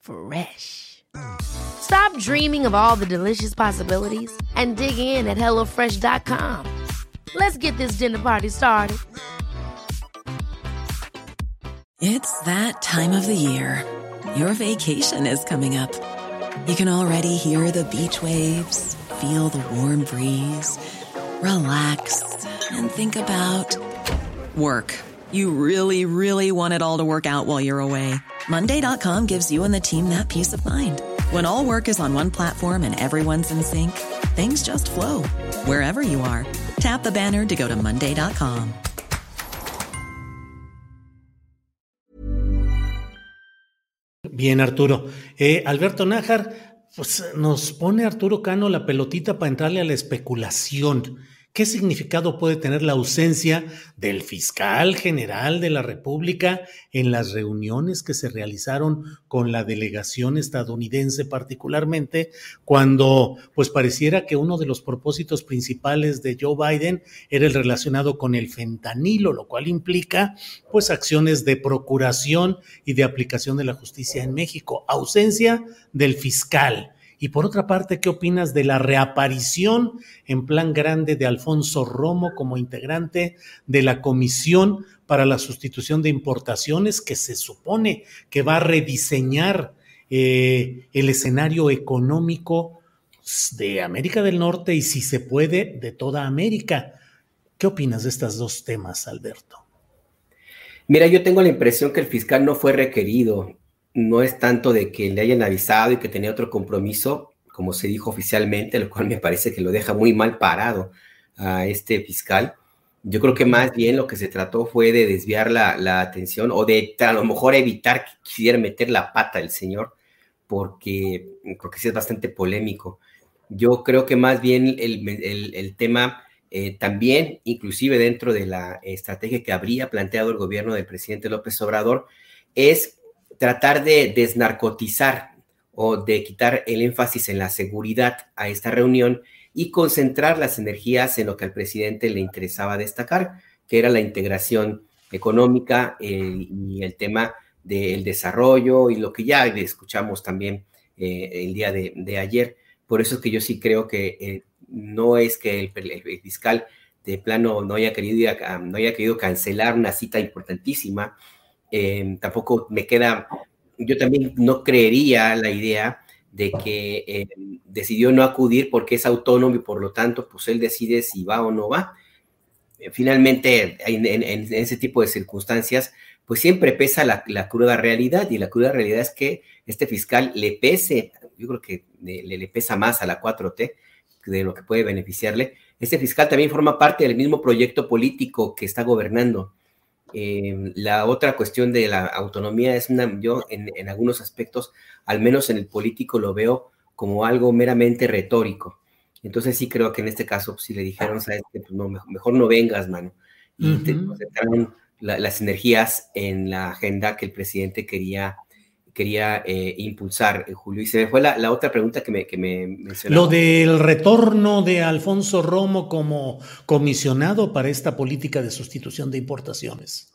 Fresh. Stop dreaming of all the delicious possibilities and dig in at HelloFresh.com. Let's get this dinner party started. It's that time of the year. Your vacation is coming up. You can already hear the beach waves, feel the warm breeze, relax, and think about work. You really, really want it all to work out while you're away. Monday.com gives you and the team that peace of mind. When all work is on one platform and everyone's in sync, things just flow wherever you are. Tap the banner to go to Monday.com. Bien, Arturo. Eh, Alberto Nájar, pues nos pone Arturo Cano la pelotita para entrarle a la especulación. ¿Qué significado puede tener la ausencia del fiscal general de la República en las reuniones que se realizaron con la delegación estadounidense particularmente cuando pues pareciera que uno de los propósitos principales de Joe Biden era el relacionado con el fentanilo, lo cual implica pues acciones de procuración y de aplicación de la justicia en México, ausencia del fiscal. Y por otra parte, ¿qué opinas de la reaparición en plan grande de Alfonso Romo como integrante de la Comisión para la Sustitución de Importaciones que se supone que va a rediseñar eh, el escenario económico de América del Norte y si se puede de toda América? ¿Qué opinas de estos dos temas, Alberto? Mira, yo tengo la impresión que el fiscal no fue requerido no es tanto de que le hayan avisado y que tenía otro compromiso, como se dijo oficialmente, lo cual me parece que lo deja muy mal parado a este fiscal. Yo creo que más bien lo que se trató fue de desviar la, atención o de a lo mejor evitar que quisiera meter la pata el señor, porque, porque sí es bastante polémico. Yo creo que más bien el, tema eh, también, inclusive dentro de la estrategia que habría planteado el gobierno del presidente López Obrador, es tratar de desnarcotizar o de quitar el énfasis en la seguridad a esta reunión y concentrar las energías en lo que al presidente le interesaba destacar, que era la integración económica eh, y el tema del desarrollo y lo que ya escuchamos también eh, el día de, ayer. Por eso es que yo sí creo que eh, no es que el, fiscal de plano no haya, querido, no haya querido cancelar una cita importantísima, Em, tampoco me queda, yo también no creería la idea de que em, decidió no acudir porque es autónomo y por lo tanto, pues él decide si va o no va. Eh, finalmente, en, ese tipo de circunstancias, pues siempre pesa la, cruda realidad y la cruda realidad es que este fiscal le pese, yo creo que le, le pesa más a la 4T de lo que puede beneficiarle. Este fiscal también forma parte del mismo proyecto político que está gobernando eh, la otra cuestión de la autonomía es una, yo en, algunos aspectos, al menos en el político, lo veo como algo meramente retórico. Entonces sí creo que en este caso, pues, si le dijeron, sabes que pues, no, mejor, no vengas, mano. Y te concentraron las energías en la agenda que el presidente quería quería eh, impulsar, eh, Julio. Y se me fue la, otra pregunta que me, que me mencionó. Lo del retorno de Alfonso Romo como comisionado para esta política de sustitución de importaciones.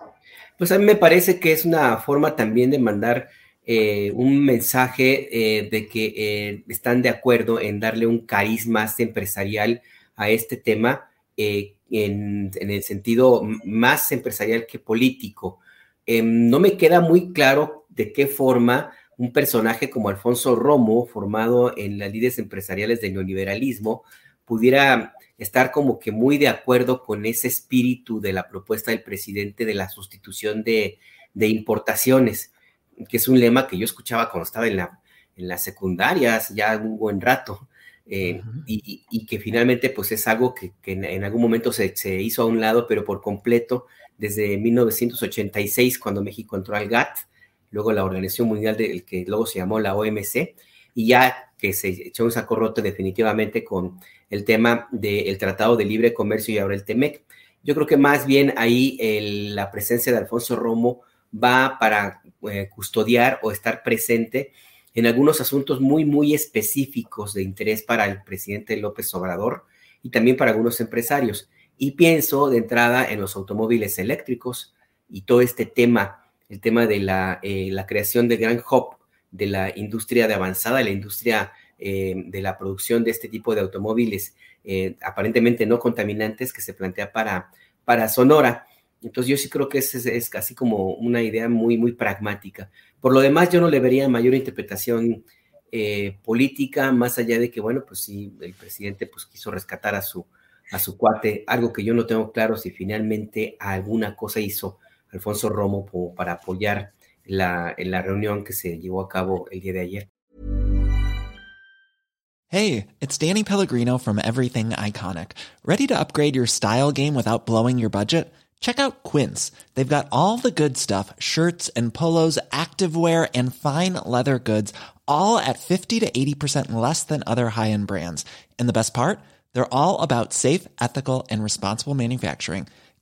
Pues a mí me parece que es una forma también de mandar eh, un mensaje de que están de acuerdo en darle un cariz más empresarial a este tema, en, en, el sentido más empresarial que político. Em, no me queda muy claro de qué forma un personaje como Alfonso Romo, formado en las líderes empresariales del neoliberalismo, pudiera estar como que muy de acuerdo con ese espíritu de la propuesta del presidente de la sustitución de, importaciones, que es un lema que yo escuchaba cuando estaba en, la, en las secundarias ya un buen rato, eh, y, que finalmente pues es algo que, en, algún momento se, se, hizo a un lado, pero por completo desde 1986, cuando México entró al GATT, luego la Organización Mundial del que luego se llamó la OMC, y ya que se echó un saco roto definitivamente con el tema del Tratado de Libre Comercio y ahora el TEMEC. Yo creo que más bien ahí la presencia de Alfonso Romo va para eh, custodiar o estar presente en algunos asuntos muy, muy específicos de interés para el presidente López Obrador y también para algunos empresarios. Y pienso de entrada en los automóviles eléctricos y todo este tema, el tema de la, eh, la creación del gran hub de la industria de avanzada, la industria eh, de la producción de este tipo de automóviles eh, aparentemente no contaminantes que se plantea para, para Sonora. Entonces yo sí creo que es, es, casi como una idea muy, muy pragmática. Por lo demás, yo no le vería mayor interpretación política, más allá de que, bueno, pues sí, el presidente pues quiso rescatar a su, a su cuate, algo que yo no tengo claro si finalmente alguna cosa hizo Alfonso Romo para apoyar la, la reunión que se llevó a cabo el día de ayer. Hey, it's Danny Pellegrino from Everything Iconic. ¿Ready to upgrade your style game without blowing your budget? Check out Quince. They've got all the good stuff shirts and polos, activewear, and fine leather goods, all at 50 to 80% less than other high end brands. And the best part? They're all about safe, ethical, and responsible manufacturing.